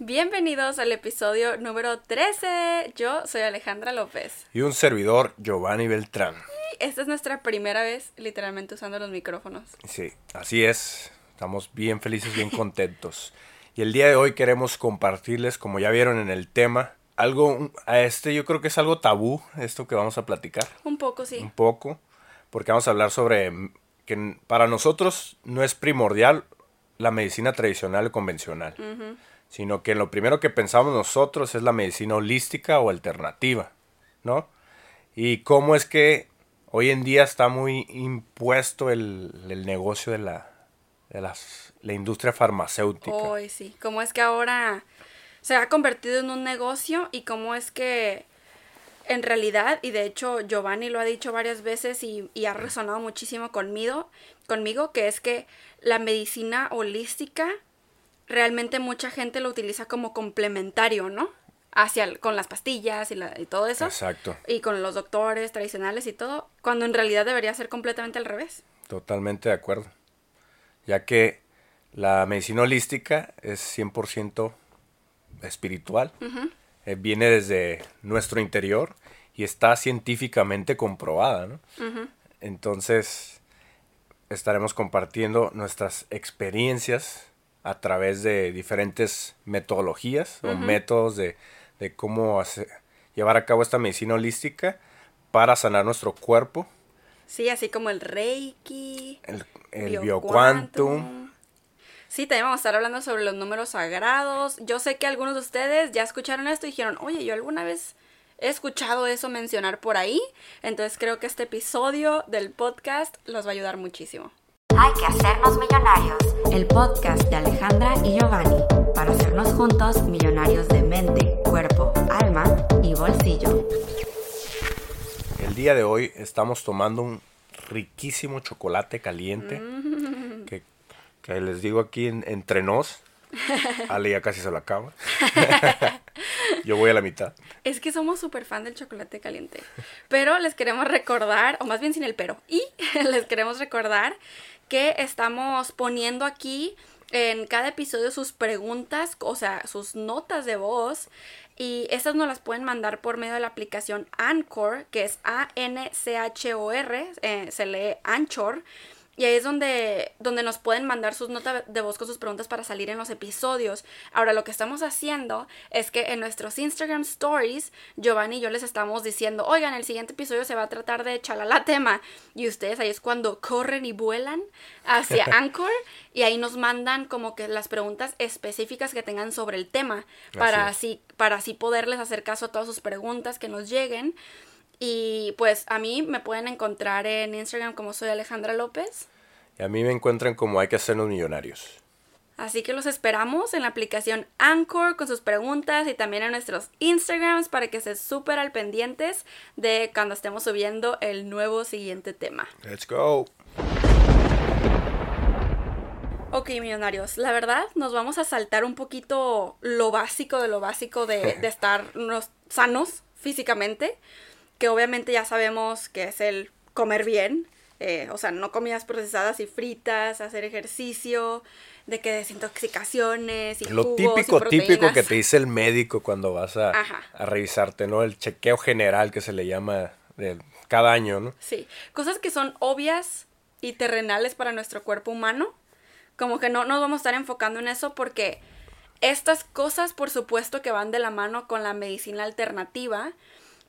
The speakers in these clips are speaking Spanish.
Bienvenidos al episodio número 13. Yo soy Alejandra López. Y un servidor, Giovanni Beltrán. Y esta es nuestra primera vez literalmente usando los micrófonos. Sí, así es. Estamos bien felices, bien contentos. Y el día de hoy queremos compartirles, como ya vieron en el tema, algo, a este yo creo que es algo tabú, esto que vamos a platicar. Un poco, sí. Un poco, porque vamos a hablar sobre que para nosotros no es primordial la medicina tradicional o convencional sino que lo primero que pensamos nosotros es la medicina holística o alternativa, ¿no? Y cómo es que hoy en día está muy impuesto el, negocio de la, de las, la industria farmacéutica. Hoy sí, cómo es que ahora se ha convertido en un negocio y cómo es que en realidad, y de hecho Giovanni lo ha dicho varias veces y, y ha resonado muchísimo conmigo, conmigo, que es que la medicina holística realmente mucha gente lo utiliza como complementario, ¿no? Hacia con las pastillas y, y, todo eso. Exacto. Y con los doctores tradicionales y todo, cuando en realidad debería ser completamente al revés. Totalmente de acuerdo. Ya que la medicina holística es 100% espiritual, eh, viene desde nuestro interior y está científicamente comprobada, ¿no? Entonces, estaremos compartiendo nuestras experiencias a través de diferentes metodologías o métodos de, cómo llevar a cabo esta medicina holística para sanar nuestro cuerpo. Sí, así como el Reiki, el, el bioquantum. Sí, también vamos a estar hablando sobre los números sagrados. Yo sé que algunos de ustedes ya escucharon esto y dijeron, oye, yo alguna vez he escuchado eso mencionar por ahí. Entonces creo que este episodio del podcast los va a ayudar muchísimo. Hay que hacernos millonarios. El podcast de Alejandra y Giovanni para hacernos juntos millonarios de mente, cuerpo, alma y bolsillo. El día de hoy estamos tomando un riquísimo chocolate caliente mm. que, les digo aquí entre nos. Ale ya casi se lo acaba. Yo voy a la mitad. Es que somos súper fan del chocolate caliente. Pero les queremos recordar, o más bien sin el pero, y les queremos recordar que estamos poniendo aquí en cada episodio sus preguntas, o sea, sus notas de voz. Y estas nos las pueden mandar por medio de la aplicación Anchor, que es A-N-C-H-O-R, eh, se lee Anchor. Y ahí es donde, donde nos pueden mandar sus notas de voz con sus preguntas para salir en los episodios. Ahora, lo que estamos haciendo es que en nuestros Instagram Stories, Giovanni y yo les estamos diciendo, oigan, el siguiente episodio se va a tratar de chalala tema. Y ustedes ahí es cuando corren y vuelan hacia Anchor y ahí nos mandan como que las preguntas específicas que tengan sobre el tema para así, para así poderles hacer caso a todas sus preguntas que nos lleguen. Y pues a mí me pueden encontrar en Instagram como soy Alejandra López. Y a mí me encuentran como hay que hacernos millonarios. Así que los esperamos en la aplicación Anchor con sus preguntas y también en nuestros Instagrams para que se súper al pendientes de cuando estemos subiendo el nuevo siguiente tema. Let's go. Ok, millonarios, la verdad nos vamos a saltar un poquito lo básico de lo básico de, de estar sanos físicamente que obviamente ya sabemos que es el comer bien, eh, o sea, no comidas procesadas y fritas, hacer ejercicio, de que desintoxicaciones y Lo típico, típico que te dice el médico cuando vas a, a, revisarte, ¿no? El chequeo general que se le llama de cada año, ¿no? Sí, cosas que son obvias y terrenales para nuestro cuerpo humano, como que no nos vamos a estar enfocando en eso porque estas cosas, por supuesto, que van de la mano con la medicina alternativa,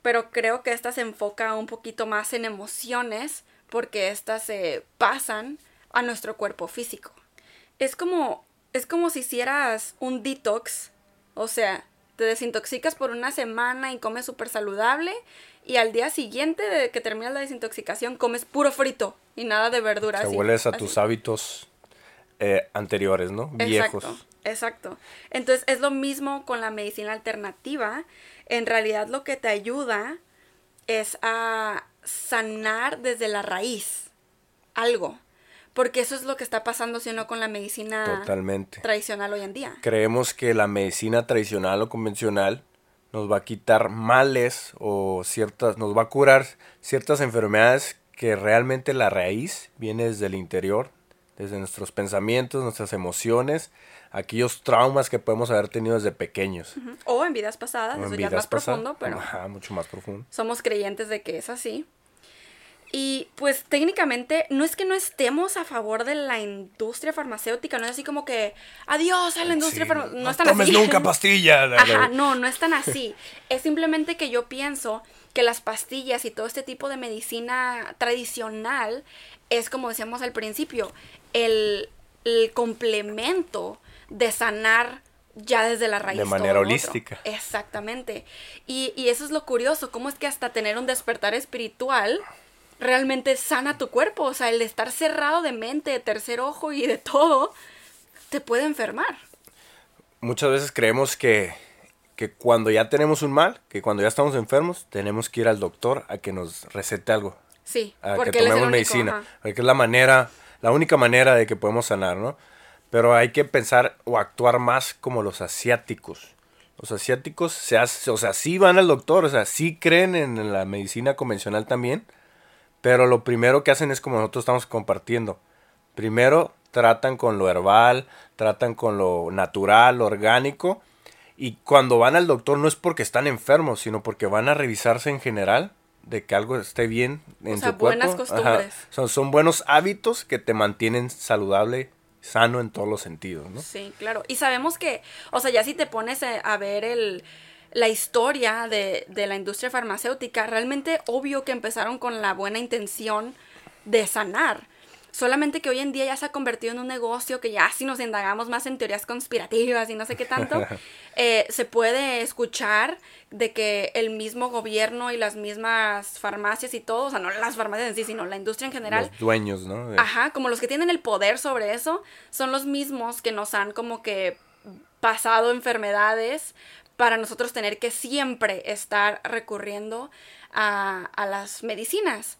pero creo que esta se enfoca un poquito más en emociones porque estas se pasan a nuestro cuerpo físico. Es como, es como si hicieras un detox, o sea, te desintoxicas por una semana y comes súper saludable y al día siguiente de que terminas la desintoxicación comes puro frito y nada de verduras. Te vuelves a tus hábitos eh, anteriores, ¿no? Viejos. Exacto. Entonces es lo mismo con la medicina alternativa en realidad lo que te ayuda es a sanar desde la raíz algo. Porque eso es lo que está pasando, si no, con la medicina tradicional hoy en día. Creemos que la medicina tradicional o convencional nos va a quitar males o ciertas, nos va a curar ciertas enfermedades que realmente la raíz viene desde el interior, desde nuestros pensamientos, nuestras emociones, aquellos traumas que podemos haber tenido desde pequeños. O en vidas pasadas, O en eso ya es vidas más profundo, pero Ajá, mucho más profundo. somos creyentes de que es así. Y pues técnicamente no es que no estemos a favor de la industria farmacéutica, no es así como que adiós a la industria Sí, farmacéutica. No, no es tan tomes así. nunca pastilla. Ajá, no, no es tan así. Es simplemente que yo pienso que las pastillas y todo este tipo de medicina tradicional es, como decíamos al principio, el, el complemento de sanar ya desde la raíz. De manera holística. Exactamente. Y, y eso es lo curioso, cómo es que hasta tener un despertar espiritual realmente sana tu cuerpo. O sea, el estar cerrado de mente, de tercer ojo y de todo, te puede enfermar. Muchas veces creemos que, que cuando ya tenemos un mal, que cuando ya estamos enfermos, tenemos que ir al doctor a que nos recete algo. Sí, a porque que tomemos único, medicina. ajá. Porque es la manera, la única manera de que podemos sanar, ¿no? Pero hay que pensar o actuar más como los asiáticos. Los asiáticos, se hace- o sea, sí van al doctor, o sea, sí creen en la medicina convencional también, pero lo primero que hacen es como nosotros estamos compartiendo. Primero tratan con lo herbal, tratan con lo natural, lo orgánico, y cuando van al doctor no es porque están enfermos, sino porque van a revisarse en general de que algo esté bien en sea, tu cuerpo. buenas costumbres. Son, son buenos hábitos que te mantienen saludable, sano en todos los sentidos, ¿no? Sí, claro. Y sabemos que, o sea, ya si te pones a a ver el, la historia de, de la industria farmacéutica, realmente obvio que empezaron con la buena intención de sanar. Solamente que hoy en día ya se ha convertido en un negocio que ya si nos indagamos más en teorías conspirativas y no sé qué tanto, eh, se puede escuchar de que el mismo gobierno y las mismas farmacias y todo, o sea, no las farmacias en sí, sino la industria en general, Los dueños, ¿no? Ajá, como los que tienen el poder sobre eso, son los mismos que nos han como que pasado enfermedades para nosotros tener que siempre estar recurriendo a, a las medicinas.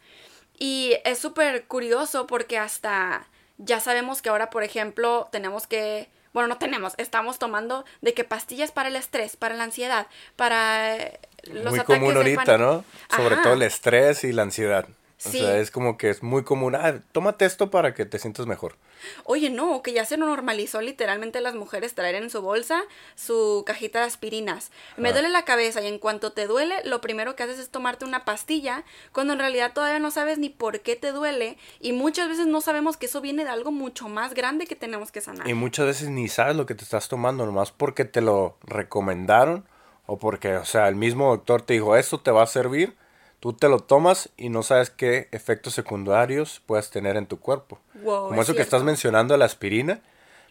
Y es súper curioso porque hasta ya sabemos que ahora, por ejemplo, tenemos que, bueno, no tenemos, estamos tomando de que pastillas para el estrés, para la ansiedad, para eh, los muy ataques común de ahorita, pánico. ¿no? Sobre Ajá. todo el estrés y la ansiedad. O Sí. sea, es como que es muy común. Ah, tómate esto para que te sientas mejor. Oye, no, que ya se normalizó literalmente las mujeres traer en su bolsa su cajita de aspirinas. Me Ah. duele la cabeza y en cuanto te duele, lo primero que haces es tomarte una pastilla, cuando en realidad todavía no sabes ni por qué te duele y muchas veces no sabemos que eso viene de algo mucho más grande que tenemos que sanar. Y muchas veces ni sabes lo que te estás tomando, nomás porque te lo recomendaron o porque, o sea, el mismo doctor te dijo, esto te va a servir, tú te lo tomas y no sabes qué efectos secundarios puedes tener en tu cuerpo. Wow, Como es eso que estás mencionando, la aspirina.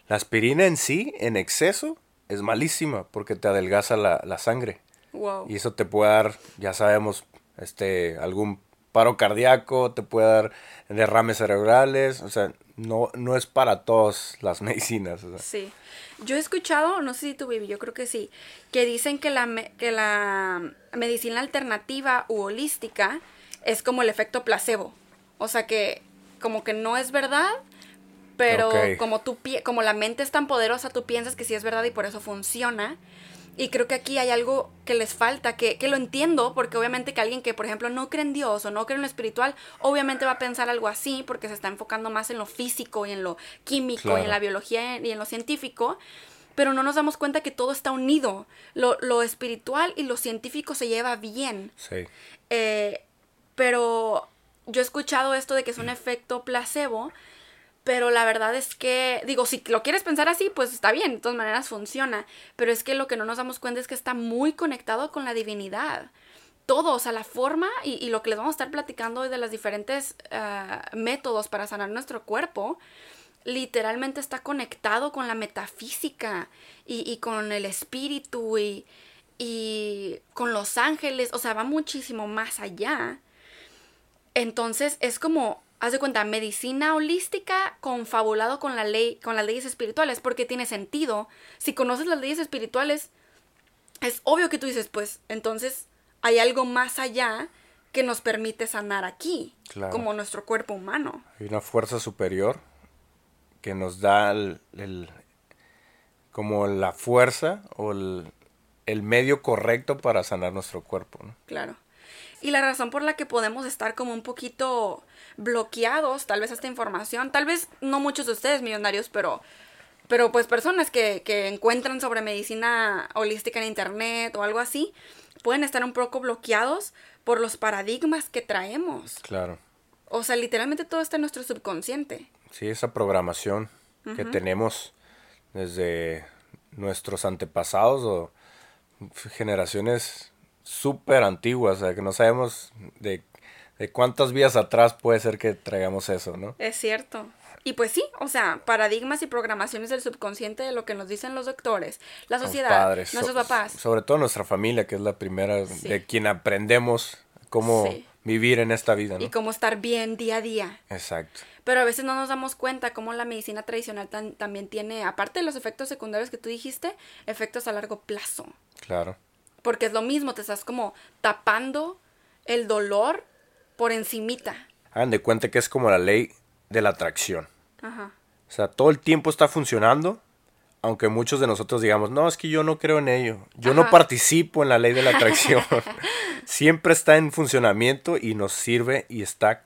La aspirina en sí, en exceso, es malísima porque te adelgaza la, la sangre. Wow. Y eso te puede dar, ya sabemos, este, algún paro cardíaco, te puede dar derrames cerebrales, o sea, no, no es para todas las medicinas. o sea. Sí. Yo he escuchado, no sé si tú, Vivi, yo creo que sí, que dicen que la, me- que la medicina alternativa u holística es como el efecto placebo. O sea que como que no es verdad, pero como, pi- como la mente es tan poderosa, tú piensas que sí es verdad y por eso funciona. Y creo que aquí hay algo que les falta, que, que lo entiendo, porque obviamente que alguien que, por ejemplo, no cree en Dios o no cree en lo espiritual, obviamente va a pensar algo así, porque se está enfocando más en lo físico y en lo químico y en la biología y en lo científico, pero no nos damos cuenta que todo está unido. Lo, lo espiritual y lo científico se lleva bien. Sí. Eh, pero yo he escuchado esto de que es un efecto placebo, pero la verdad es que, digo, si lo quieres pensar así, pues está bien, de todas maneras funciona, pero es que lo que no nos damos cuenta es que está muy conectado con la divinidad. Todo, o sea, la forma y, lo que les vamos a estar platicando hoy de los diferentes ah, métodos para sanar nuestro cuerpo, literalmente está conectado con la metafísica y, y con el espíritu y, y con los ángeles, o sea, va muchísimo más allá. Entonces es como, haz de cuenta, medicina holística confabulado con la ley, con las leyes espirituales, porque tiene sentido. Si conoces las leyes espirituales, es obvio que tú dices, pues, entonces hay algo más allá que nos permite sanar aquí, Claro. como nuestro cuerpo humano. Hay una fuerza superior que nos da el, el- como la fuerza o el, el medio correcto para sanar nuestro cuerpo. ¿no? Claro. Y la razón por la que podemos estar como un poquito bloqueados, tal vez a esta información, tal vez no muchos de ustedes millonarios, pero, pero pues personas que, que encuentran sobre medicina holística en internet o algo así, pueden estar un poco bloqueados por los paradigmas que traemos. Claro. O sea, literalmente todo está en nuestro subconsciente. Sí, esa programación que tenemos desde nuestros antepasados o generaciones súper antiguas, o sea, que no sabemos de, de cuántas vías atrás puede ser que traigamos eso, ¿no? Es cierto. Y pues sí, o sea, paradigmas y programaciones del subconsciente de lo que nos dicen los doctores, la sociedad, padres, nuestros so- papás. Sobre todo nuestra familia, que es la primera Sí. de quien aprendemos cómo Sí. vivir en esta vida, ¿no? Y cómo estar bien día a día. Exacto. Pero a veces no nos damos cuenta cómo la medicina tradicional tan- también tiene, aparte de los efectos secundarios que tú dijiste, efectos a largo plazo. Claro. Porque es lo mismo, te estás como tapando el dolor por encimita. Hagan de cuenta que es como la ley de la atracción. Ajá. O sea, todo el tiempo está funcionando, aunque muchos de nosotros digamos, no, es que yo no creo en ello. Yo no participo en la ley de la atracción. Siempre está en funcionamiento y nos sirve y está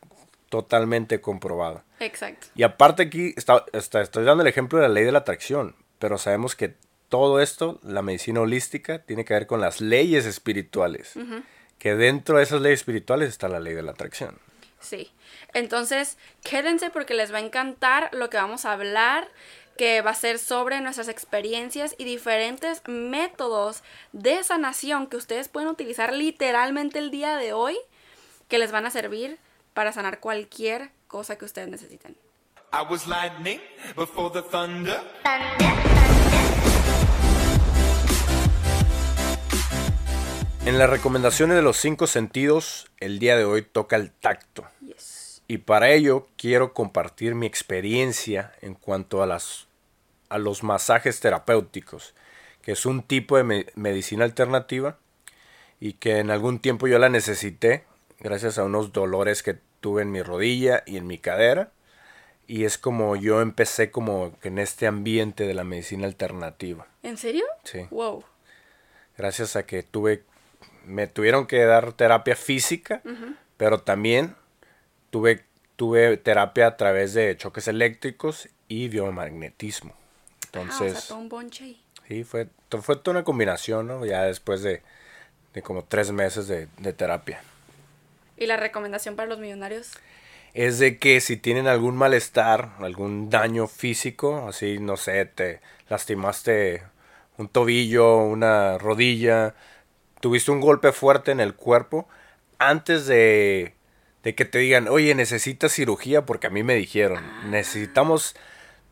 totalmente comprobado. Exacto. Y aparte aquí está, está- estoy dando el ejemplo de la ley de la atracción, pero sabemos que todo esto, la medicina holística, tiene que ver con las leyes espirituales. Que dentro de esas leyes espirituales está la ley de la atracción. Sí. Entonces, quédense porque les va a encantar lo que vamos a hablar, que va a ser sobre nuestras experiencias y diferentes métodos de sanación que ustedes pueden utilizar literalmente el día de hoy, que les van a servir para sanar cualquier cosa que ustedes necesiten. I was lightning before the thunder. En las recomendaciones de los cinco sentidos, el día de hoy toca el tacto. Yes. Y para ello quiero compartir mi experiencia en cuanto a, las, a los masajes terapéuticos, que es un tipo de me- medicina alternativa y que en algún tiempo yo la necesité gracias a unos dolores que tuve en mi rodilla y en mi cadera. Y es como yo empecé como que en este ambiente de la medicina alternativa. ¿En serio? Sí. Wow. Gracias a que tuve, me tuvieron que dar terapia física, pero también tuve, tuve terapia a través de choques eléctricos y biomagnetismo. ah, Entonces, o sea, todo un bonche ahí. sí, fue, fue toda una combinación, ¿no? Ya después de, de como tres meses de, de terapia. ¿Y la recomendación para los millonarios? es de que si tienen algún malestar, algún daño físico, así, no sé, te lastimaste un tobillo, una rodilla, tuviste un golpe fuerte en el cuerpo, antes de, de que te digan, oye, necesitas cirugía, porque a mí me dijeron, necesitamos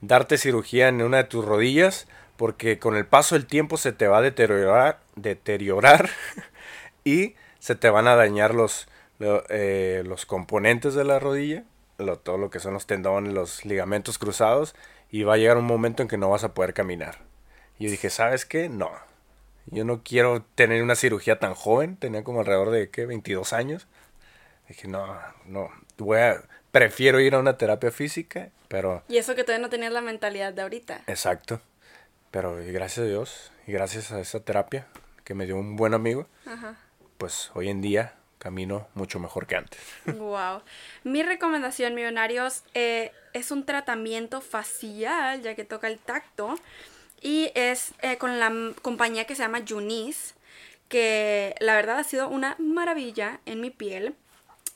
darte cirugía en una de tus rodillas, porque con el paso del tiempo se te va a deteriorar, deteriorar y se te van a dañar los, lo- eh, los componentes de la rodilla, lo- todo lo que son los tendones, los ligamentos cruzados, y va a llegar un momento en que no vas a poder caminar. Y yo dije, ¿sabes qué? No. Yo no quiero tener una cirugía tan joven, tenía como alrededor de, ¿qué? 22 años. Dije, no, no, voy a, prefiero ir a una terapia física, pero Y eso que todavía no tenías la mentalidad de ahorita. Exacto. Pero y gracias a Dios y gracias a esa terapia que me dio un buen amigo, Ajá. pues hoy en día camino mucho mejor que antes. Wow. Mi recomendación, millonarios, eh, es un tratamiento facial, ya que toca el tacto. Y es eh, con la compañía que se llama Junis, que la verdad ha sido una maravilla en mi piel.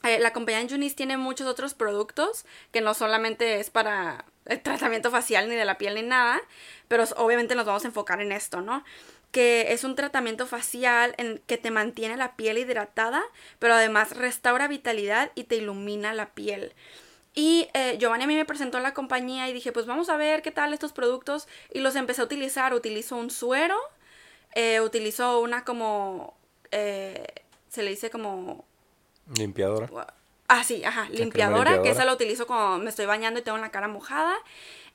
Eh, la compañía Junis tiene muchos otros productos que no solamente es para el tratamiento facial ni de la piel ni nada, pero obviamente nos vamos a enfocar en esto, ¿no? Que es un tratamiento facial en que te mantiene la piel hidratada, pero además restaura vitalidad y te ilumina la piel. Y eh, Giovanni a mí me presentó a la compañía y dije, pues vamos a ver qué tal estos productos. Y los empecé a utilizar. Utilizo un suero, eh, utilizo una como, eh, se le dice como Limpiadora. Ah, sí, ajá, limpiadora, que esa la utilizo cuando me estoy bañando y tengo la cara mojada.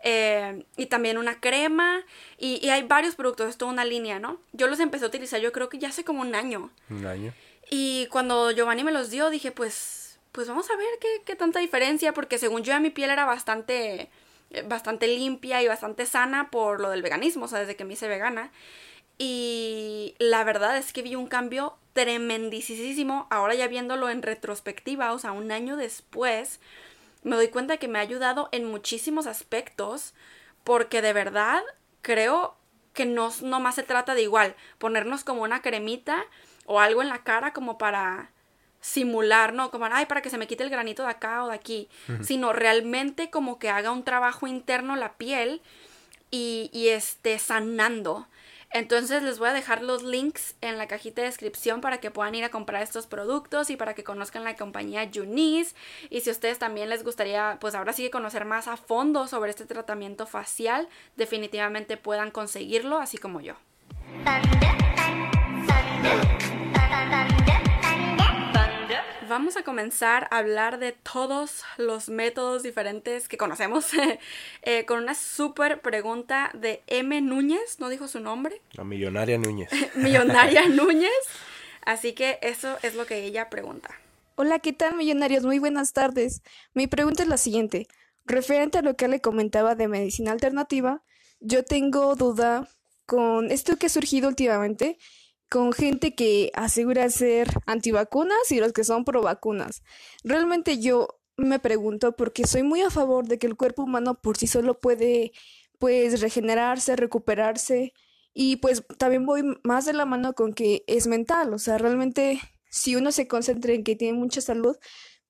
eh, y también una crema. Y, y hay varios productos, es toda una línea, ¿no? Yo los empecé a utilizar, yo creo que ya hace como un año. Un año. Y cuando Giovanni me los dio, dije, pues, pues vamos a ver qué, qué tanta diferencia, porque según yo, mi piel era bastante, eh, bastante limpia y bastante sana por lo del veganismo, o sea, desde que me hice vegana. Y la verdad es que vi un cambio tremendísimo. Ahora ya viéndolo en retrospectiva, o sea, un año después, me doy cuenta que me ha ayudado en muchísimos aspectos porque de verdad creo que no, no más se trata de igual ponernos como una cremita o algo en la cara como para simular, ¿no? Como, ay, para que se me quite el granito de acá o de aquí, sino realmente como que haga un trabajo interno la piel y, y esté sanando. Entonces les voy a dejar los links en la cajita de descripción para que puedan ir a comprar estos productos y para que conozcan la compañía Junis. Y si a ustedes también les gustaría, pues ahora sí que conocer más a fondo sobre este tratamiento facial, definitivamente puedan conseguirlo, así como yo. Vamos a comenzar a hablar de todos los métodos diferentes que conocemos eh, con una súper pregunta de M. Núñez, ¿no dijo su nombre? La millonaria Núñez. millonaria Núñez. Así que eso es lo que ella pregunta. Hola, ¿qué tal millonarios? Muy buenas tardes. Mi pregunta es la siguiente. Referente a lo que le comentaba de medicina alternativa, yo tengo duda con esto que ha surgido últimamente con gente que asegura ser antivacunas y los que son pro vacunas. Realmente yo me pregunto porque soy muy a favor de que el cuerpo humano por sí solo puede pues regenerarse, recuperarse y pues también voy más de la mano con que es mental, o sea, realmente si uno se concentra en que tiene mucha salud,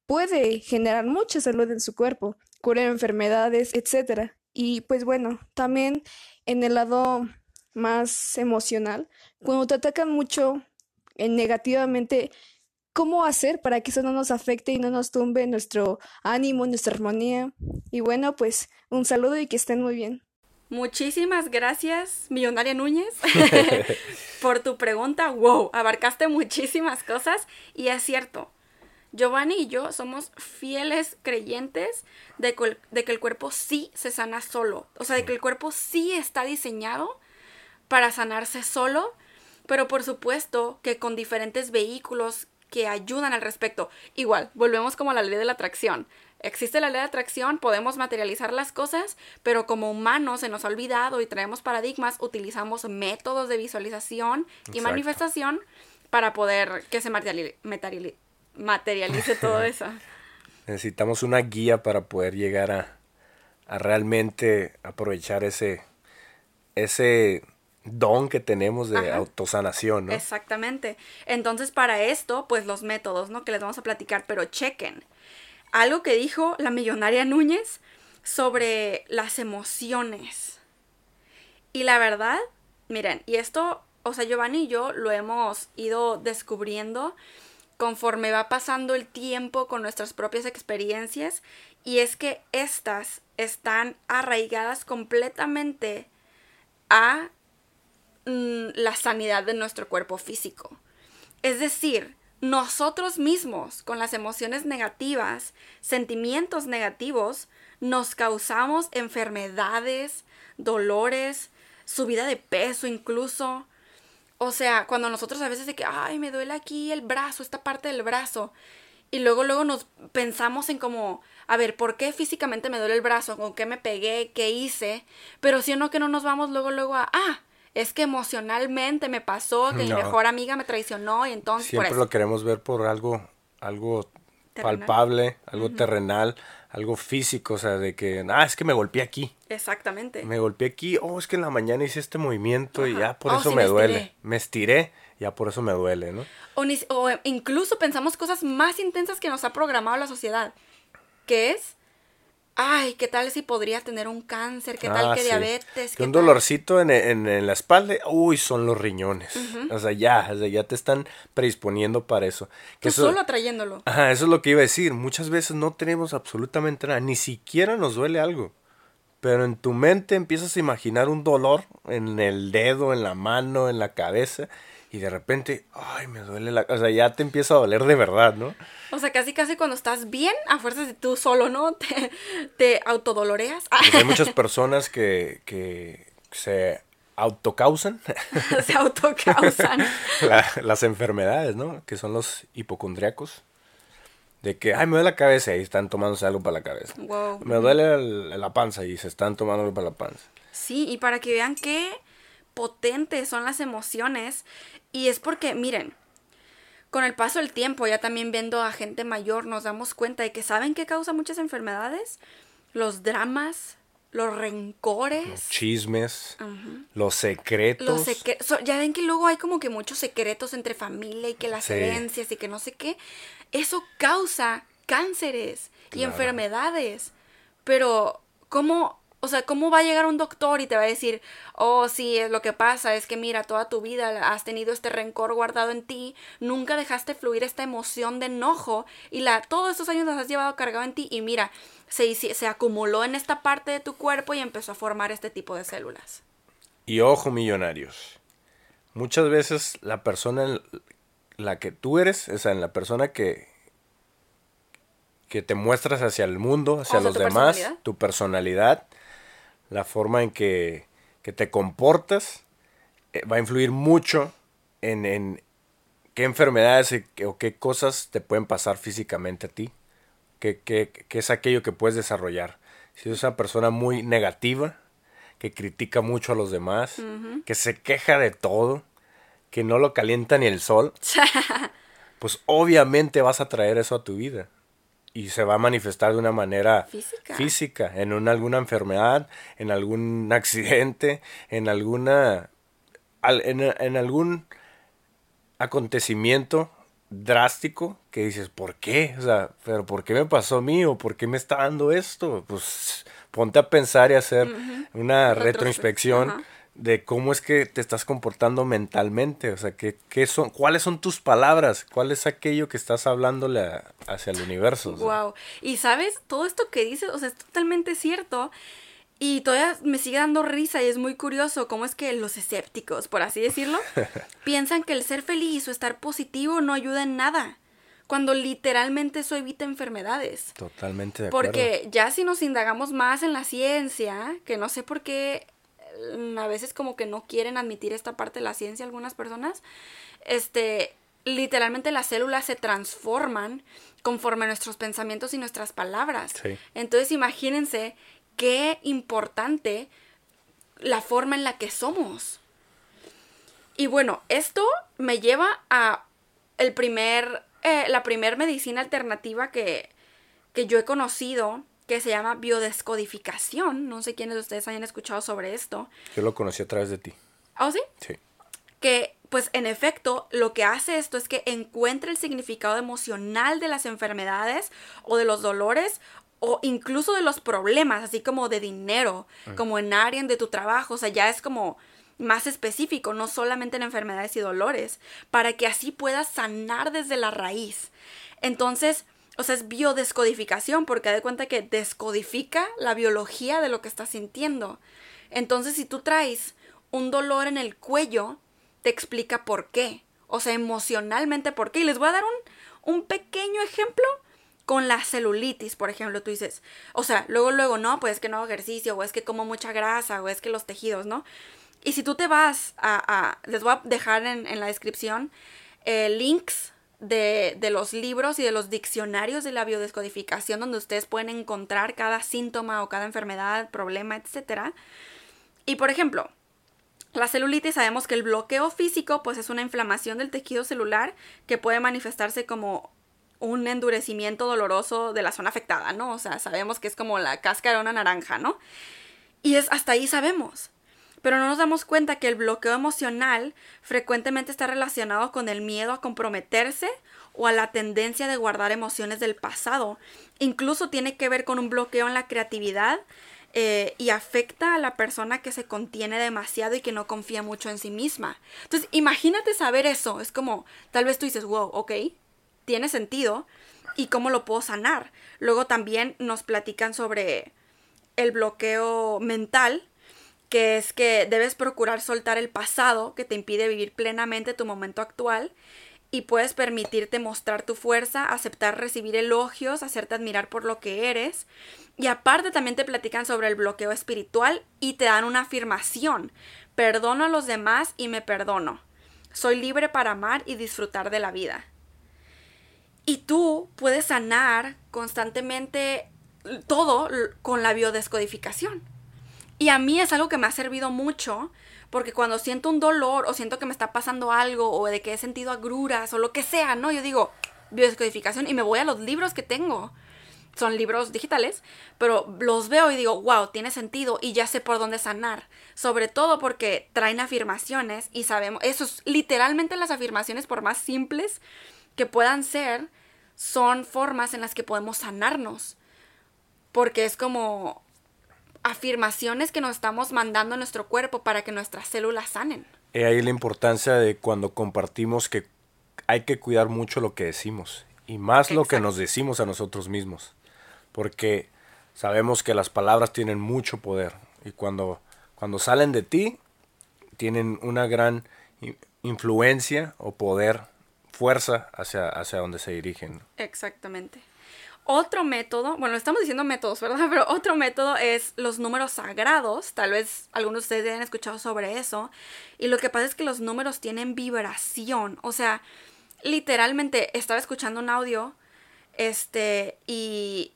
puede generar mucha salud en su cuerpo, curar enfermedades, etcétera. Y pues bueno, también en el lado más emocional, cuando te atacan mucho eh, negativamente, ¿cómo hacer para que eso no nos afecte y no nos tumbe nuestro ánimo, nuestra armonía? Y bueno, pues un saludo y que estén muy bien. Muchísimas gracias, Millonaria Núñez, por tu pregunta. Wow, abarcaste muchísimas cosas y es cierto. Giovanni y yo somos fieles creyentes de, de que el cuerpo sí se sana solo. O sea, de que el cuerpo sí está diseñado para sanarse solo, pero por supuesto que con diferentes vehículos que ayudan al respecto. Igual, volvemos como a la ley de la atracción. Existe la ley de atracción, podemos materializar las cosas, pero como humanos se nos ha olvidado y traemos paradigmas, utilizamos métodos de visualización y manifestación para poder que se materialice, todo eso. Necesitamos una guía para poder llegar a, a realmente aprovechar ese, ese don que tenemos de autosanación, ¿no? Exactamente. Entonces, para esto, pues los métodos, ¿no? Que les vamos a platicar, pero chequen. Algo que dijo la millonaria Núñez sobre las emociones. Y la verdad, miren, y esto, o sea, Giovanni y yo lo hemos ido descubriendo conforme va pasando el tiempo con nuestras propias experiencias, y es que estas están arraigadas completamente a Mm, la sanidad de nuestro cuerpo físico. Es decir, nosotros mismos, con las emociones negativas, sentimientos negativos, nos causamos enfermedades, dolores, subida de peso incluso. O sea, cuando nosotros a veces de que, ay, me duele aquí el brazo, esta parte del brazo. Y luego, luego nos pensamos en como, a ver, ¿por qué físicamente me duele el brazo? ¿Con qué me pegué? ¿Qué hice? Pero si no que no nos vamos luego, luego a, ah, es que emocionalmente me pasó, que mi mejor amiga me traicionó y entonces... Siempre lo queremos ver por algo, algo palpable, algo terrenal, algo físico, o sea, de que, ah, es que me golpeé aquí. Exactamente. Me golpeé aquí, oh, es que en la mañana hice este movimiento y ya por oh, eso me, duele. Me estiré, ya por eso me duele, ¿no? O, o incluso pensamos cosas más intensas que nos ha programado la sociedad, que es ay, ¿qué tal si podría tener un cáncer? ¿Qué tal ah, que diabetes? un dolorcito en, la espalda, uy, son los riñones. O sea, ya, o sea, ya te están predisponiendo para eso. Que solo atrayéndolo. Ajá, eso es lo que iba a decir. Muchas veces no tenemos absolutamente nada, ni siquiera nos duele algo. Pero en tu mente empiezas a imaginar un dolor en el dedo, en la mano, en la cabeza y de repente, ay, me duele la... O sea, ya te empieza a doler de verdad, ¿no? O sea, casi casi cuando estás bien, a fuerzas de tú solo, ¿no? Te, te autodoloreas. Pues hay muchas personas que, que se autocausan. se autocausan. las enfermedades, ¿no? Que son los hipocondriacos. De que, ay, me duele la cabeza y están tomándose algo para la cabeza. Wow. Me duele la panza y se están tomando algo para la panza. Sí, y para que vean qué potentes son las emociones, y es porque, miren, con el paso del tiempo, ya también viendo a gente mayor, nos damos cuenta de que saben qué causa muchas enfermedades, los dramas, los rencores. Los chismes, los secretos. Los secre- so- ya ven que luego hay como que muchos secretos entre familia y que las Sí. herencias y que no sé qué. Eso causa cánceres y enfermedades. Pero, ¿cómo? O sea, ¿cómo va a llegar un doctor y te va a decir, oh, sí, es lo que pasa es que mira, toda tu vida has tenido este rencor guardado en ti, nunca dejaste fluir esta emoción de enojo y la, todos estos años las has llevado cargado en ti y mira, se, se acumuló en esta parte de tu cuerpo y empezó a formar este tipo de células. Y ojo, millonarios. Muchas veces la persona en la que tú eres, o sea, en la persona que, que te muestras hacia el mundo, hacia O sea, los demás, tu personalidad, la forma en que, que te comportas, eh, va a influir mucho en, en qué enfermedades y o qué cosas te pueden pasar físicamente a ti. ¿Qué, qué, qué es aquello que puedes desarrollar? Si eres una persona muy negativa, que critica mucho a los demás, que se queja de todo, que no lo calienta ni el sol, pues obviamente vas a traer eso a tu vida. Y se va a manifestar de una manera Física. física, en una, alguna enfermedad, en algún accidente, en alguna. al- en, en algún acontecimiento drástico que dices, ¿por qué? O sea, ¿pero por qué me pasó a mí? ¿O por qué me está dando esto? Pues ponte a pensar y hacer una retroinspección. De cómo es que te estás comportando mentalmente. O sea, ¿qué, qué son, ¿cuáles son tus palabras? ¿Cuál es aquello que estás hablándole a- hacia el universo? O sea, Wow. Y sabes, todo esto que dices, o sea, es totalmente cierto. Y todavía me sigue dando risa y es muy curioso cómo es que los escépticos, por así decirlo, piensan que el ser feliz o estar positivo no ayuda en nada. Cuando literalmente eso evita enfermedades. Totalmente de acuerdo. Porque ya si nos indagamos más en la ciencia, que no sé por qué a veces como que no quieren admitir esta parte de la ciencia algunas personas, este, literalmente las células se transforman conforme a nuestros pensamientos y nuestras palabras. Sí. Entonces imagínense qué importante la forma en la que somos. Y bueno, esto me lleva a el primer, eh, la primer medicina alternativa que, que yo he conocido, que se llama biodescodificación. No sé quiénes de ustedes hayan escuchado sobre esto. Yo lo conocí a través de ti. ¿Oh, sí? Sí. que pues en efecto lo que hace esto es que encuentra el significado emocional de las enfermedades o de los dolores o incluso de los problemas, así como de dinero, como en áreas de tu trabajo, o sea, ya es como más específico, no solamente en enfermedades y dolores, para que así puedas sanar desde la raíz. Entonces, o sea, es biodescodificación, porque da de cuenta que descodifica la biología de lo que estás sintiendo. Entonces, si tú traes un dolor en el cuello, te explica por qué. O sea, emocionalmente por qué. Y les voy a dar un, un pequeño ejemplo con la celulitis, por ejemplo. Tú dices, o sea, luego, luego, no, pues es que no hago ejercicio, o es que como mucha grasa, o es que los tejidos, ¿no? Y si tú te vas a, les voy a dejar en, en la descripción eh, links de, de los libros y de los diccionarios de la biodescodificación donde ustedes pueden encontrar cada síntoma o cada enfermedad, problema, etcétera. Y por ejemplo, la celulitis sabemos que el bloqueo físico pues es una inflamación del tejido celular que puede manifestarse como un endurecimiento doloroso de la zona afectada, ¿no? O sea, sabemos que es como la cáscara de una naranja, ¿no? Y es hasta ahí sabemos. Pero no nos damos cuenta que el bloqueo emocional frecuentemente está relacionado con el miedo a comprometerse o a la tendencia de guardar emociones del pasado. Incluso tiene que ver con un bloqueo en la creatividad eh, y afecta a la persona que se contiene demasiado y que no confía mucho en sí misma. Entonces, imagínate saber eso. Es como, tal vez tú dices, wow, ok, tiene sentido. ¿Y cómo lo puedo sanar? Luego también nos platican sobre el bloqueo mental, que es que debes procurar soltar el pasado que te impide vivir plenamente tu momento actual y puedes permitirte mostrar tu fuerza, aceptar recibir elogios, hacerte admirar por lo que eres. Y aparte también te platican sobre el bloqueo espiritual y te dan una afirmación. Perdono a los demás y me perdono. Soy libre para amar y disfrutar de la vida. Y tú puedes sanar constantemente todo con la biodescodificación. Y a mí es algo que me ha servido mucho Porque cuando siento un dolor o siento que me está pasando algo o de que he sentido agruras o lo que sea, ¿no? Yo digo, biodescodificación y me voy a los libros que tengo. Son libros digitales, pero los veo y digo, wow, tiene sentido y ya sé por dónde sanar. Sobre todo porque traen afirmaciones y sabemos, eso es literalmente las afirmaciones, por más simples que puedan ser, son formas en las que podemos sanarnos. Porque es como afirmaciones que nos estamos mandando a nuestro cuerpo para que nuestras células sanen. He ahí la importancia de cuando compartimos que hay que cuidar mucho lo que decimos y más lo que nos decimos a nosotros mismos, porque sabemos que las palabras tienen mucho poder y cuando, cuando salen de ti tienen una gran influencia o poder, fuerza hacia, hacia donde se dirigen. Exactamente. Otro método, bueno, estamos diciendo métodos, ¿verdad? Pero otro método es los números sagrados. Tal vez algunos de ustedes hayan escuchado sobre eso. Y lo que pasa es que los números tienen vibración. O sea, literalmente estaba escuchando un audio, este, y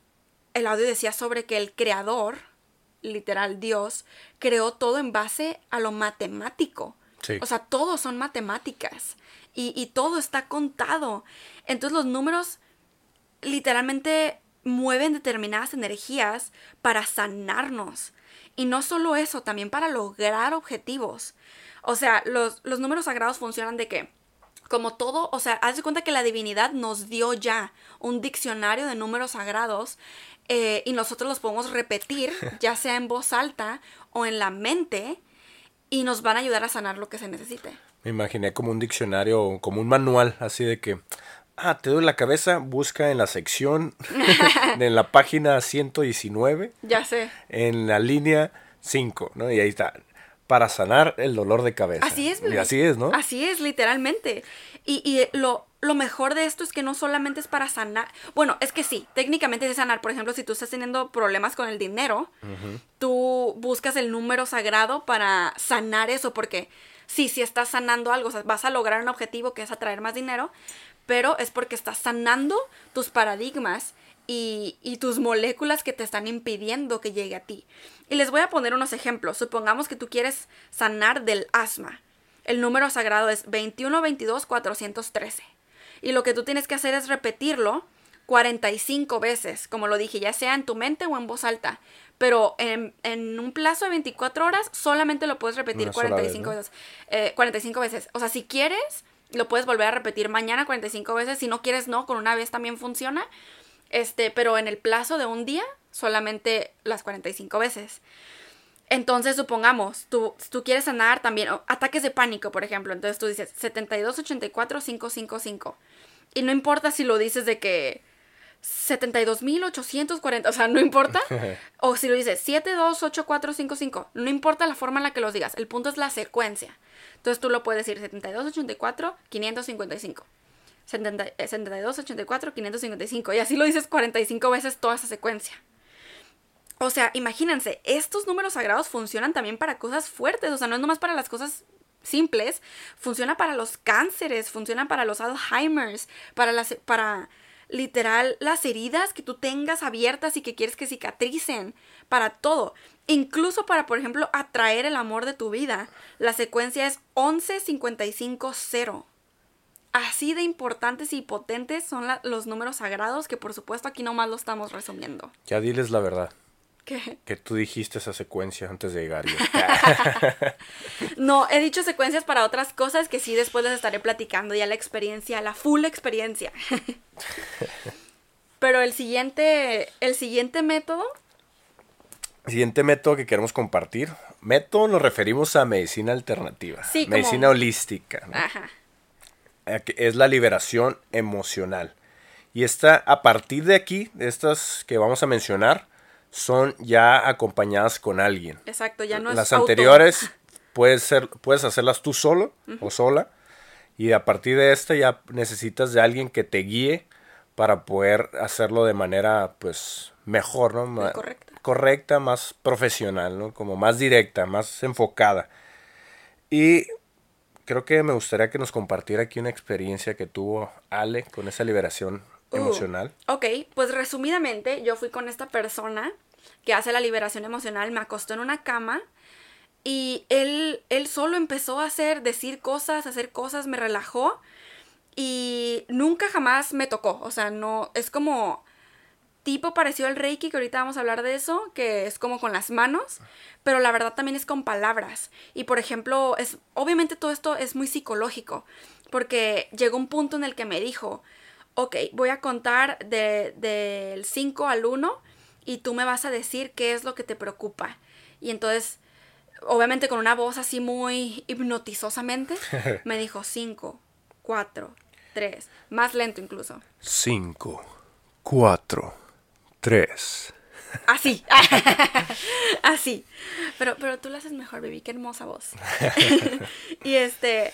el audio decía sobre que el creador, literal Dios, creó todo en base a lo matemático. Sí. O sea, todo son matemáticas y, y todo está contado. Entonces los números literalmente mueven determinadas energías para sanarnos. Y no solo eso, también para lograr objetivos. O sea, los, los números sagrados funcionan de que, como todo, o sea, haz de cuenta que la divinidad nos dio ya un diccionario de números sagrados eh, y nosotros los podemos repetir, ya sea en voz alta o en la mente, y nos van a ayudar a sanar lo que se necesite. Me imaginé como un diccionario, como un manual, así de que, ah, te doy la cabeza, busca en la sección, en la página 119, Ya sé. en la línea 5, ¿no? Y ahí está, para sanar el dolor de cabeza. Así es, Y así es, ¿no? Así es, literalmente. Y, y lo, lo mejor de esto es que no solamente es para sanar. Bueno, es que sí, técnicamente es sanar. Por ejemplo, si tú estás teniendo problemas con el dinero, tú buscas el número sagrado para sanar eso, porque sí, sí estás sanando algo, o sea, vas a lograr un objetivo que es atraer más dinero, pero es porque estás sanando tus paradigmas y, y tus moléculas que te están impidiendo que llegue a ti. Y les voy a poner unos ejemplos. Supongamos que tú quieres sanar del asma. El número sagrado es 21-22-413. Y lo que tú tienes que hacer es repetirlo 45 veces, como lo dije, ya sea en tu mente o en voz alta. Pero en, en un plazo de 24 horas solamente lo puedes repetir Una sola 45 vez, ¿no? veces. Eh, 45 veces. O sea, si quieres, lo puedes volver a repetir mañana 45 veces. Si no quieres, no, con una vez también funciona. Este, pero en el plazo de un día, solamente las 45 veces. Entonces, supongamos, tú, tú quieres sanar también ataques de pánico, por ejemplo. Entonces tú dices 72, 84, 555. Y no importa si lo dices de que 72.840, o sea, no importa. o si lo dices 728455, no importa la forma en la que los digas. El punto es la secuencia. Entonces tú lo puedes decir 72, 84, 555. 70 eh, 72, 84, 555. Y así lo dices 45 veces toda esa secuencia. O sea, imagínense, estos números sagrados funcionan también para cosas fuertes, o sea, no es nomás para las cosas simples, funciona para los cánceres, funciona para los Alzheimer's, para las para literal las heridas que tú tengas abiertas y que quieres que cicatricen, para todo, incluso para por ejemplo atraer el amor de tu vida. La secuencia es 11 55 0. Así de importantes y potentes son los números sagrados que por supuesto aquí nomás lo estamos resumiendo. Ya diles la verdad, ¿Qué? que tú dijiste esa secuencia antes de llegar. yo. No, he dicho secuencias para otras cosas que sí después les estaré platicando ya la experiencia, la full experiencia. Pero el siguiente, el siguiente método, Siguiente método que queremos compartir. Método nos referimos a medicina alternativa. Sí, como- medicina holística. ¿no? ajá, es la liberación emocional. Y esta, a partir de aquí, de estas que vamos a mencionar, son ya acompañadas con alguien. exacto, ya no es Las auto. anteriores puedes, ser, puedes hacerlas tú solo o sola. Y a partir de esta ya necesitas de alguien que te guíe para poder hacerlo de manera pues mejor, ¿no? Ma- correcta. correcta, más profesional, ¿no? Como más directa, más enfocada. Y creo que me gustaría que nos compartiera aquí una experiencia que tuvo Ale con esa liberación Uh, emocional. Ok, pues resumidamente, yo fui con esta persona que hace la liberación emocional, me acostó en una cama Y él, él solo empezó a hacer, decir cosas, hacer cosas, me relajó. Y nunca jamás me tocó. O sea, no, es como tipo parecido al Reiki, que ahorita vamos a hablar de eso, que es como con las manos, pero la verdad también es con palabras. Y por ejemplo, es, obviamente todo esto es muy psicológico, porque llegó un punto en el que me dijo, ok, voy a contar del de, 5 al 1 y tú me vas a decir qué es lo que te preocupa. Y entonces, obviamente con una voz así muy hipnotizosamente, me dijo 5, 4, 3, más lento incluso. 5, 4, Tres. Así. Así. Pero, pero tú lo haces mejor, baby. Qué hermosa voz. y este.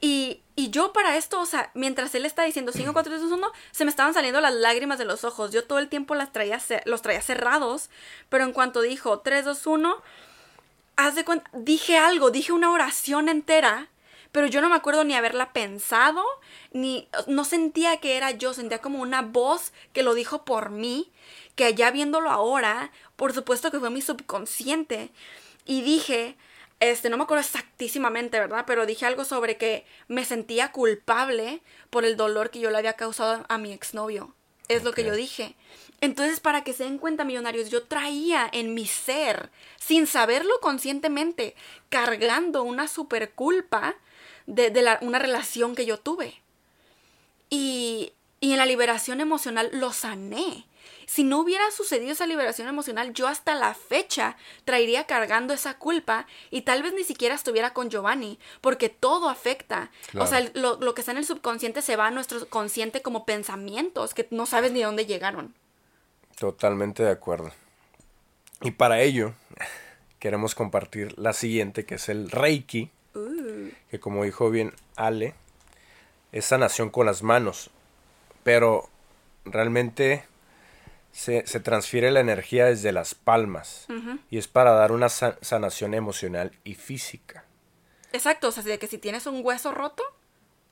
Y, y, yo para esto, o sea, mientras él está diciendo 5, 4, 3, 2, 1, se me estaban saliendo las lágrimas de los ojos. Yo todo el tiempo las traía, los traía cerrados. Pero en cuanto dijo 3, 2, 1, haz de cuenta, dije algo, dije una oración entera pero yo no me acuerdo ni haberla pensado, ni no sentía que era yo, sentía como una voz que lo dijo por mí que ya viéndolo ahora, por supuesto que fue mi subconsciente. Y dije, este, no me acuerdo exactísimamente, ¿verdad? Pero dije algo sobre que me sentía culpable por el dolor que yo le había causado a mi exnovio. Es lo que yo dije. Entonces, para que se den cuenta, millonarios, yo traía en mi ser, sin saberlo conscientemente, cargando una super culpa de, de una relación que yo tuve. Y, y en la liberación emocional lo sané. Si no hubiera sucedido esa liberación emocional, yo hasta la fecha traería cargando esa culpa y tal vez ni siquiera estuviera con Giovanni, porque todo afecta. O sea, lo, lo, que está en el subconsciente se va a nuestro consciente como pensamientos que no sabes ni dónde llegaron. Totalmente de acuerdo. Y para ello, queremos compartir la siguiente, que es el Reiki, uh. que como dijo bien Ale, es sanación con las manos. Pero realmente se, transfiere la energía desde las palmas y es para dar una sanación emocional y física. Exacto, o sea, de que si tienes un hueso roto,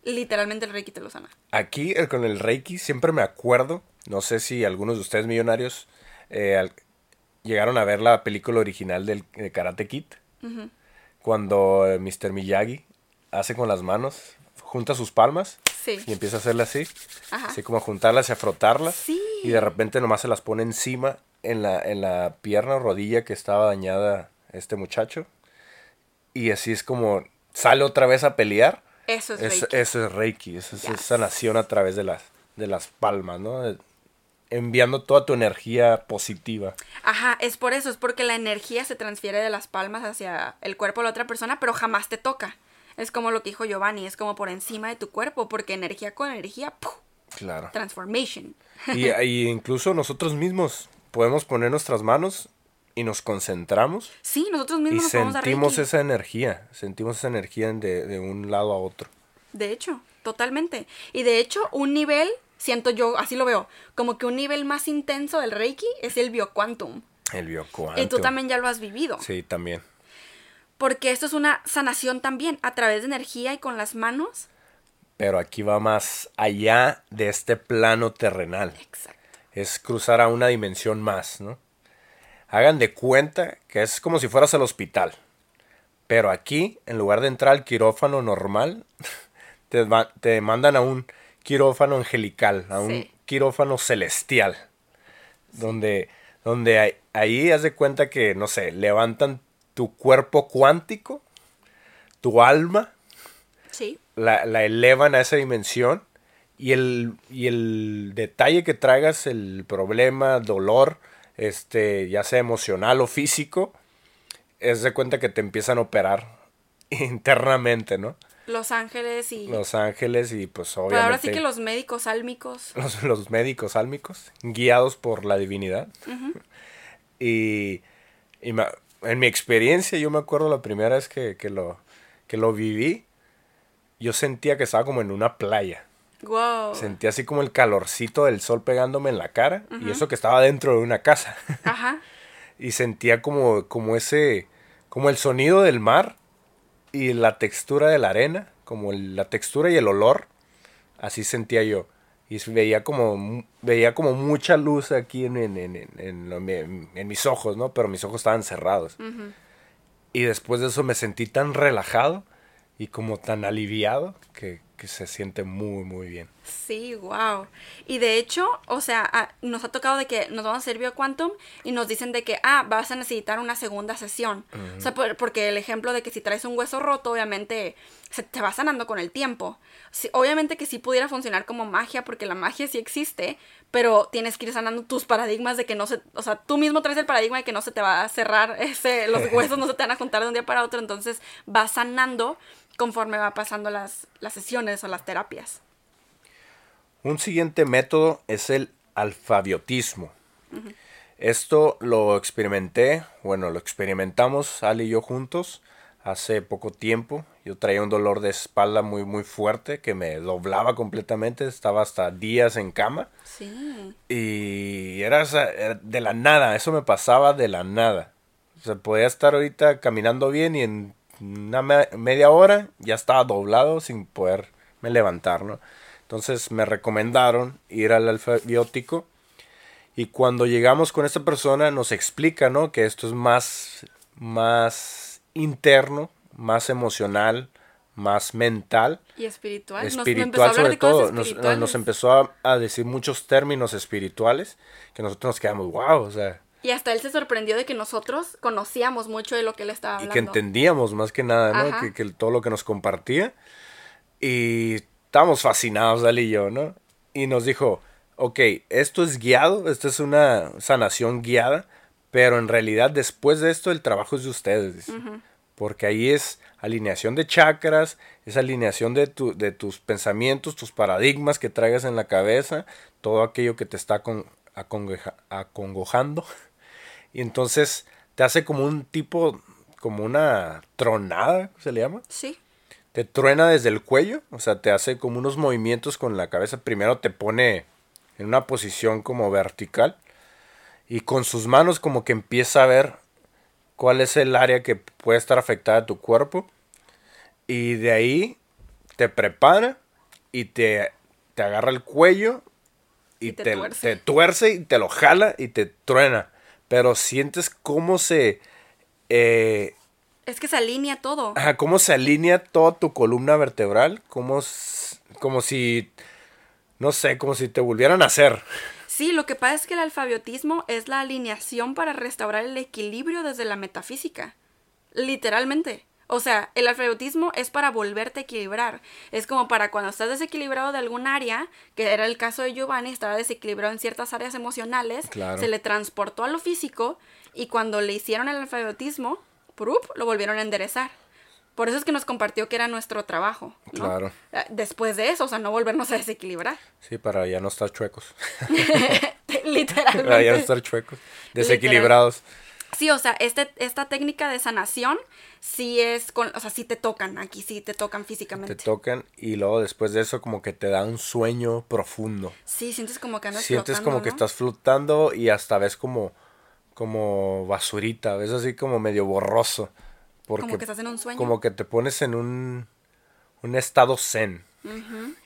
literalmente el Reiki te lo sana. Aquí con el Reiki siempre me acuerdo, no sé si algunos de ustedes millonarios eh, llegaron a ver la película original del, de Karate Kid, cuando eh, Mr. Miyagi hace con las manos, junta sus palmas y empieza a hacerle así. Así como a juntarlas y a frotarlas. Y de repente nomás se las pone encima en la, en la pierna o rodilla que estaba dañada este muchacho. Y así es como sale otra vez a pelear. Eso es, Reiki. Eso es Reiki. Eso es sanación a través de las, de las palmas, ¿no? enviando toda tu energía positiva. Ajá, es por eso, es porque la energía se transfiere de las palmas hacia el cuerpo de la otra persona, pero jamás te toca. Es como lo que dijo Giovanni, es como por encima de tu cuerpo, porque energía con energía, Claro. Transformation. Y, incluso nosotros mismos podemos poner nuestras manos y nos concentramos. Sí, nosotros mismos y sentimos esa energía, sentimos esa energía de, de un lado a otro. De hecho, totalmente. Y de hecho, un nivel, siento yo, así lo veo, como que un nivel más intenso del Reiki es el bioquantum. El bioquantum. Y tú también ya lo has vivido. Sí, también porque esto es una sanación también a través de energía y con las manos. Pero aquí va más allá de este plano terrenal. Exacto. Es cruzar a una dimensión más, ¿no? Hagan de cuenta que es como si fueras al hospital. Pero aquí, en lugar de entrar al quirófano normal, te, te mandan a un quirófano angelical, a un quirófano celestial. Donde, donde ahí haz de cuenta que, no sé, levantan tu cuerpo cuántico, tu alma, sí. la, elevan a esa dimensión y el, y el detalle que traigas, el problema, dolor, este, ya sea emocional o físico, es de cuenta que te empiezan a operar internamente, ¿no? Los ángeles y... Los ángeles y pues obviamente... Pero ahora sí que los médicos álmicos. Los, médicos álmicos, guiados por la divinidad. Y, y en mi experiencia, yo me acuerdo la primera vez que, lo, que lo viví, yo sentía que estaba como en una playa. Wow. Sentía así como el calorcito del sol pegándome en la cara y eso que estaba dentro de una casa. Ajá. y sentía como, como ese, como el sonido del mar y la textura de la arena, como la textura y el olor. Así sentía yo y veía como, veía como mucha luz aquí en, en, en, en mis ojos, ¿no? Pero mis ojos estaban cerrados. Y después de eso me sentí tan relajado y como tan aliviado que, que se siente muy, muy bien. Sí, wow. Y de hecho, o sea, nos ha tocado de que nos vamos a hacer BioQuantum y nos dicen de que, ah, vas a necesitar una segunda sesión. O sea, por- porque el ejemplo de que si traes un hueso roto, obviamente se te va sanando con el tiempo. Sí, obviamente que sí pudiera funcionar como magia, porque la magia sí existe, pero tienes que ir sanando tus paradigmas de que no se, o sea, tú mismo traes el paradigma de que no se te va a cerrar ese, los huesos no se te van a juntar de un día para otro, entonces vas sanando conforme va pasando las, las sesiones o las terapias. Un siguiente método es el alfabiotismo. Esto lo experimenté, bueno, lo experimentamos Ali y yo juntos hace poco tiempo. Yo traía un dolor de espalda muy muy fuerte que me doblaba completamente, estaba hasta días en cama Sí. y era, era de la nada, eso me pasaba de la nada. O sea, podía estar ahorita caminando bien y en una me- media hora ya estaba doblado sin poderme levantar, ¿no? Entonces me recomendaron ir al alfabiótico y cuando llegamos con esta persona nos explica, ¿no? Que esto es más, más interno, más emocional, más mental Y espiritual. Nos- espiritual hablar sobre todo. Nos, nos- nos empezó a, a decir muchos términos espirituales que nosotros nos quedamos, wow, o sea, Y hasta él se sorprendió de que nosotros conocíamos mucho de lo que él estaba y hablando. que entendíamos más que nada, ¿no? Ajá. Que, que todo lo que nos compartía. Y estábamos fascinados, Ali y yo, ¿no? Y nos dijo, ok, esto es guiado, esto es una sanación guiada, pero en realidad después de esto el trabajo es de ustedes. Porque ahí es alineación de chakras, es alineación de, tu, de tus pensamientos, tus paradigmas que traigas en la cabeza, todo aquello que te está con, acongeja- acongojando. Y entonces te hace como un tipo, como una tronada, ¿se le llama? Sí. Te truena desde el cuello, o sea, te hace como unos movimientos con la cabeza. Primero te pone en una posición como vertical y con sus manos como que empieza a ver cuál es el área que puede estar afectada de tu cuerpo. Y de ahí te prepara y te, te agarra el cuello y, Y te te, tuerce. te tuerce y te lo jala y te truena. Pero sientes cómo se... eh, Es que se alinea todo. Ajá, cómo se alinea toda tu columna vertebral, como, como si, no sé, como si te volvieran a hacer. Sí, lo que pasa es que el alfabiotismo es la alineación para restaurar el equilibrio desde la metafísica. Literalmente. O sea, el alfabiotismo es para volverte a equilibrar. Es como para cuando estás desequilibrado de algún área, que era el caso de Giovanni, estaba desequilibrado en ciertas áreas emocionales, Claro. se le transportó a lo físico y cuando le hicieron el alfabiotismo, ¡prup! lo volvieron a enderezar. Por eso es que nos compartió que era nuestro trabajo. ¿no? Claro. Eh, Después de eso, o sea, no volvernos a desequilibrar. Sí, para ya no estar chuecos. Literalmente. para ya no estar chuecos. Desequilibrados. Sí, o sea, este, esta técnica de sanación sí es con, o sea, sí te tocan aquí, sí te tocan físicamente. Te tocan y luego después de eso como que te da un sueño profundo. sí, sientes como que andas Sientes flotando, como que estás flotando y hasta ves como, como basurita, ves así como medio borroso. Porque Como que estás en un sueño. Como que te pones en un, un estado zen,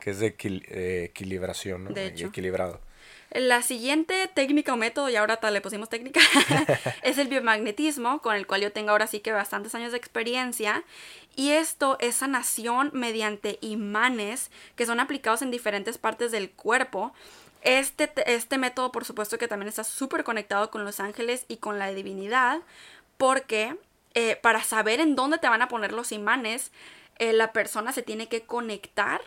que es de equil- eh, equilibración, ¿no? De hecho. Equilibrado. La siguiente técnica o método, y ahora hasta le pusimos técnica, es el biomagnetismo, con el cual yo tengo ahora sí que bastantes años de experiencia. Y esto es sanación mediante imanes que son aplicados en diferentes partes del cuerpo. Este, este método, por supuesto, que también está súper conectado con los ángeles y con la divinidad, porque eh, para saber en dónde te van a poner los imanes, eh, la persona se tiene que conectar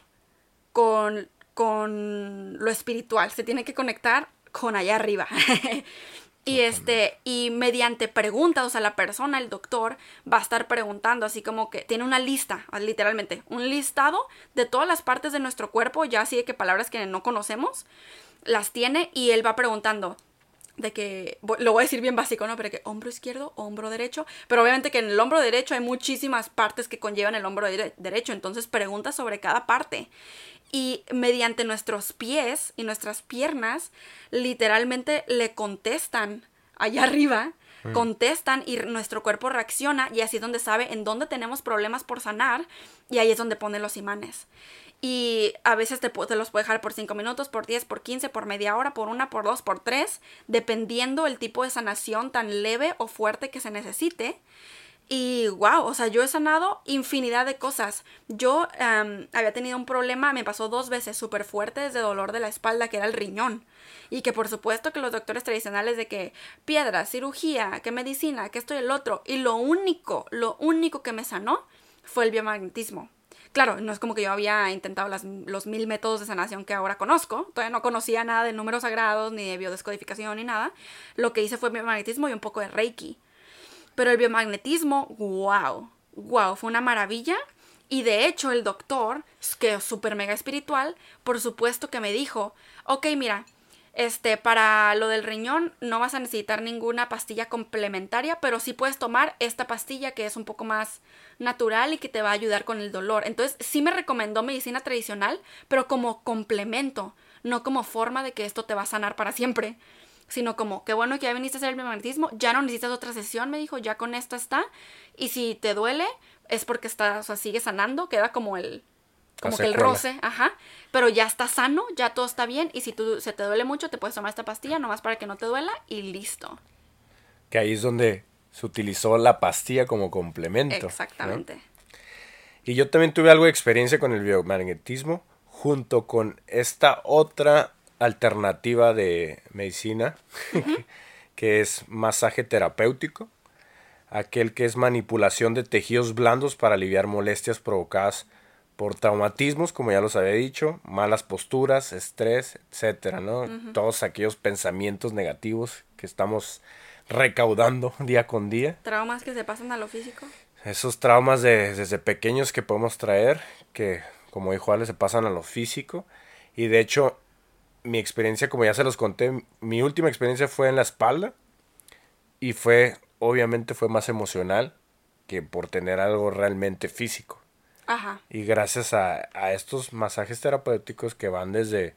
con, con lo espiritual, se tiene que conectar con allá arriba. y este, y mediante preguntas, o sea, la persona, el doctor, va a estar preguntando, así como que tiene una lista, literalmente, un listado de todas las partes de nuestro cuerpo, ya así de que palabras que no conocemos, las tiene y él va preguntando de que, lo voy a decir bien básico, ¿no? Pero que hombro izquierdo, hombro derecho, pero obviamente que en el hombro derecho hay muchísimas partes que conllevan el hombro derecho, entonces pregunta sobre cada parte. Y mediante nuestros pies y nuestras piernas, literalmente le contestan allá arriba, contestan y nuestro cuerpo reacciona y así es donde sabe en dónde tenemos problemas por sanar y ahí es donde pone los imanes. Y a veces te, te los puede dejar por 5 minutos, por 10, por 15, por media hora, por una, por dos, por tres, dependiendo el tipo de sanación tan leve o fuerte que se necesite. Y wow, o sea, yo he sanado infinidad de cosas. Yo había tenido un problema, me pasó dos veces súper fuertes de dolor de la espalda, que era el riñón. Y que por supuesto que los doctores tradicionales de que piedra, cirugía, que medicina, que esto y el otro. Y lo único, lo único que me sanó fue el biomagnetismo. Claro, no es como que yo había intentado los mil métodos de sanación que ahora conozco. Todavía no conocía nada de números sagrados, ni de biodescodificación, ni nada. Lo que hice fue biomagnetismo y un poco de Reiki. Pero el biomagnetismo, wow, wow, fue una maravilla. Y de hecho el doctor, que es súper mega espiritual, por supuesto que me dijo, ok, mira, este, para lo del riñón no vas a necesitar ninguna pastilla complementaria, pero sí puedes tomar esta pastilla que es un poco más natural y que te va a ayudar con el dolor. Entonces sí me recomendó medicina tradicional, pero como complemento, no como forma de que esto te va a sanar para siempre sino como, qué bueno que ya viniste a hacer el biomagnetismo, ya no necesitas otra sesión, me dijo, ya con esta está, y si te duele, es porque está, o sea, sigue sanando, queda como el, como que el roce, ajá, pero ya está sano, ya todo está bien, y si tú, se te duele mucho, te puedes tomar esta pastilla, nomás para que no te duela, y listo. Que ahí es donde se utilizó la pastilla como complemento. ¿no? Exactamente. Y yo también tuve algo de experiencia con el biomagnetismo, junto con esta otra alternativa de medicina, que es masaje terapéutico, aquel que es manipulación de tejidos blandos para aliviar molestias provocadas por traumatismos, como ya los había dicho, malas posturas, estrés, etcétera, ¿no? Todos aquellos pensamientos negativos que estamos recaudando día con día Traumas que se pasan a lo físico. esos traumas de, desde pequeños que podemos traer, que como dijo Ale, se pasan a lo físico. Y de hecho, mi experiencia, como ya se los conté, mi última experiencia fue en la espalda. Y fue, obviamente, fue más emocional que por tener algo realmente físico. Y gracias a, a estos masajes terapéuticos que van desde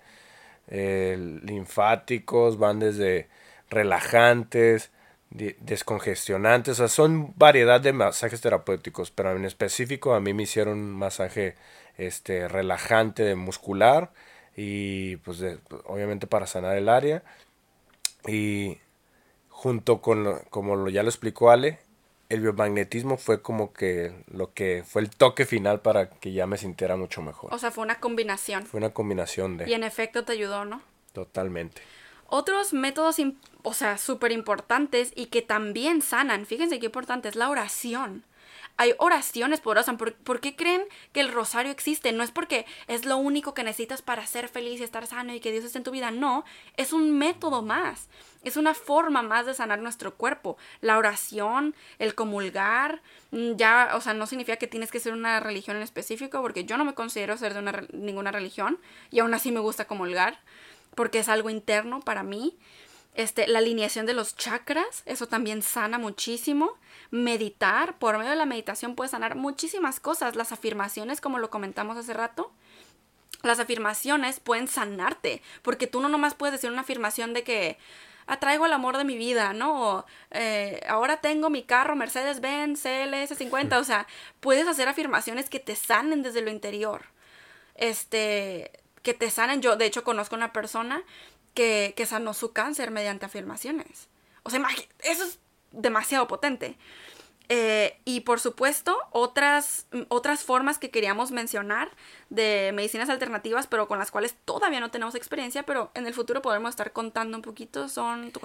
eh, linfáticos, van desde relajantes, descongestionantes, o sea, son variedad de masajes terapéuticos, pero en específico a mí me hicieron un masaje este relajante muscular y pues obviamente para sanar el área. Y junto con como ya lo explicó Ale, el biomagnetismo fue como que lo que fue el toque final para que ya me sintiera mucho mejor. O sea, fue una combinación. Fue una combinación de Y en efecto te ayudó, ¿no? totalmente. Otros métodos, o sea, súper importantes y que también sanan, fíjense qué importante es la oración. Hay oraciones poderosas. ¿Por, por qué creen que el rosario existe? No es porque es lo único que necesitas para ser feliz y estar sano y que Dios esté en tu vida. No, es un método más. Es una forma más de sanar nuestro cuerpo. La oración, el comulgar, mm, ya, o sea, no significa que tienes que ser una religión en específico, porque yo no me considero ser de una, ninguna religión y aún así me gusta comulgar porque es algo interno para mí. Este, la alineación de los chakras, eso también sana muchísimo. Meditar, por medio de la meditación puedes sanar muchísimas cosas. Las afirmaciones, como lo comentamos hace rato, las afirmaciones pueden sanarte, porque tú no nomás puedes decir una afirmación de que atraigo el amor de mi vida, ¿no? O, eh, ahora tengo mi carro Mercedes-Benz CLS50, o sea, puedes hacer afirmaciones que te sanen desde lo interior este, que te sanen. Yo, de hecho, conozco una persona que, que sanó su cáncer mediante afirmaciones. O sea, eso es demasiado potente. Eh, y por supuesto, otras, otras formas que queríamos mencionar de medicinas alternativas, pero con las cuales todavía no tenemos experiencia, pero en el futuro podremos estar contando un poquito, son... ¿Tú.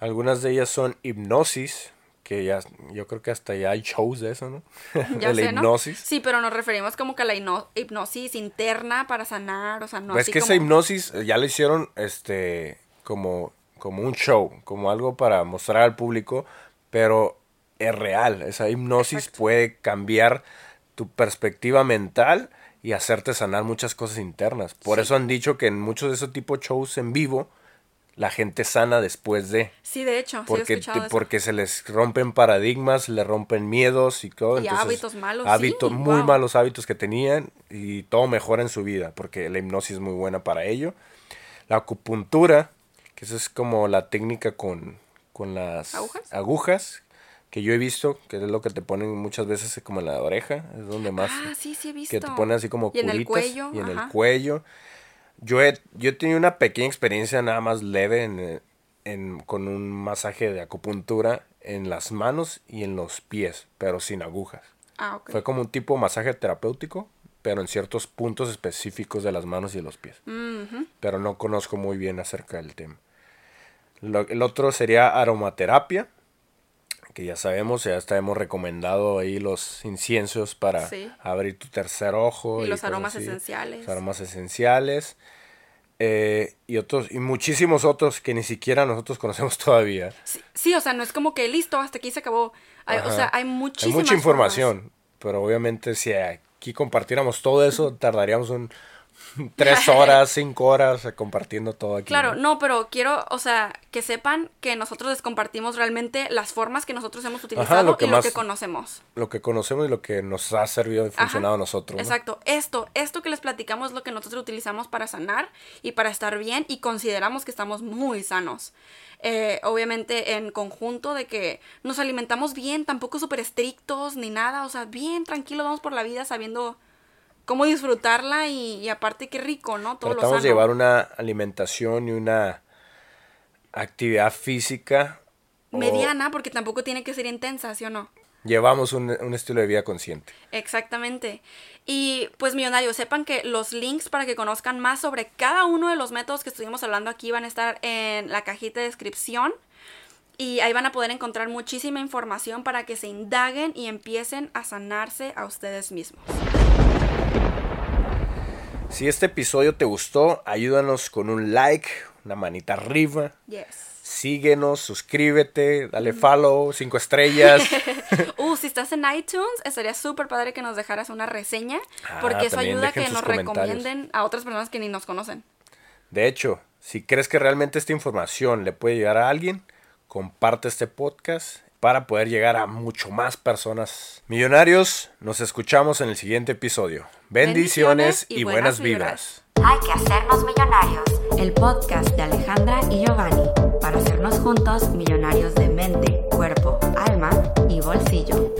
Algunas de ellas son hipnosis, que ya yo creo que hasta ya hay shows de eso, ¿no? Ya de la hipnosis. Sí, pero nos referimos como que a la hipno- hipnosis interna para sanar, o sea, no Pues así que esa hipnosis eh, ya lo hicieron este como, como un show, como algo para mostrar al público, pero es real. Esa hipnosis Exacto. puede cambiar tu perspectiva mental y hacerte sanar muchas cosas internas. Por Sí. eso han dicho que en muchos de esos tipos de shows en vivo, la gente sana después de. Sí, de hecho, sí he Porque, eso. porque se les rompen paradigmas, le rompen miedos y todo. Y entonces, hábitos malos, Hábitos, sí, muy wow. malos hábitos que tenían y todo mejora en su vida, porque la hipnosis es muy buena para ello. La acupuntura, que eso es como la técnica con, con las ¿Agujas? agujas, que yo he visto, que es lo que te ponen muchas veces como en la oreja, es donde más... Ah, sí, sí he visto. que te ponen así como Y en el cuello, y en ajá. el cuello. Yo he, yo he tenido una pequeña experiencia nada más leve en, en- con un masaje de acupuntura en las manos y en los pies, pero sin agujas. Ah, ok. Fue como un tipo de masaje terapéutico, pero en ciertos puntos específicos de las manos y de los pies. Ujú. Pero no conozco muy bien acerca del tema. Lo- el otro sería aromaterapia, que ya sabemos, ya está- hemos recomendado ahí los inciensos para Sí. abrir tu tercer ojo. Y los aromas así. esenciales. Los aromas esenciales. eh, y otros, y muchísimos otros que ni siquiera nosotros conocemos todavía. Sí, sí, o sea, no es como que listo, hasta aquí se acabó. Hay- o sea, hay Hay muchísimas mucha formas. información, pero obviamente si aquí compartiéramos todo eso, tardaríamos un tres horas, cinco horas compartiendo todo aquí. Claro, ¿no? no, pero quiero, o sea, que sepan que nosotros les compartimos realmente las formas que nosotros hemos utilizado lo que y lo que conocemos. Lo que conocemos y lo que nos ha servido y Ajá, funcionado a nosotros. ¿no? Exacto, esto, esto que les platicamos es lo que nosotros utilizamos para sanar y para estar bien y consideramos que estamos muy sanos. Eh, obviamente en conjunto de que nos alimentamos bien, tampoco súper estrictos ni nada, o sea, bien tranquilos vamos por la vida sabiendo cómo disfrutarla y, y aparte qué rico, ¿no? Todo lo Tratamos sano. de llevar una alimentación y una actividad física. o Mediana, porque tampoco tiene que ser intensa, ¿sí o no? Llevamos un, un estilo de vida consciente. Exactamente. Y pues millonarios, sepan que los links para que conozcan más sobre cada uno de los métodos que estuvimos hablando aquí van a estar en la cajita de descripción. Y ahí van a poder encontrar muchísima información para que se indaguen y empiecen a sanarse a ustedes mismos. Si este episodio te gustó, ayúdanos con un like, una manita arriba. Yes. Síguenos, suscríbete, dale follow, cinco estrellas. Uh, si estás en iTunes, estaría súper padre que nos dejaras una reseña, Ah, porque eso ayuda a que nos recomienden a otras personas que ni nos conocen. De hecho, si crees que realmente esta información le puede llegar a alguien, comparte este podcast para poder llegar a mucho más personas. Millonarios, nos escuchamos en el siguiente episodio. Bendiciones, Bendiciones y y, buenas buenas vibras. Hay que hacernos millonarios. El podcast de Alejandra y Giovanni para hacernos juntos millonarios de mente, cuerpo, alma y bolsillo.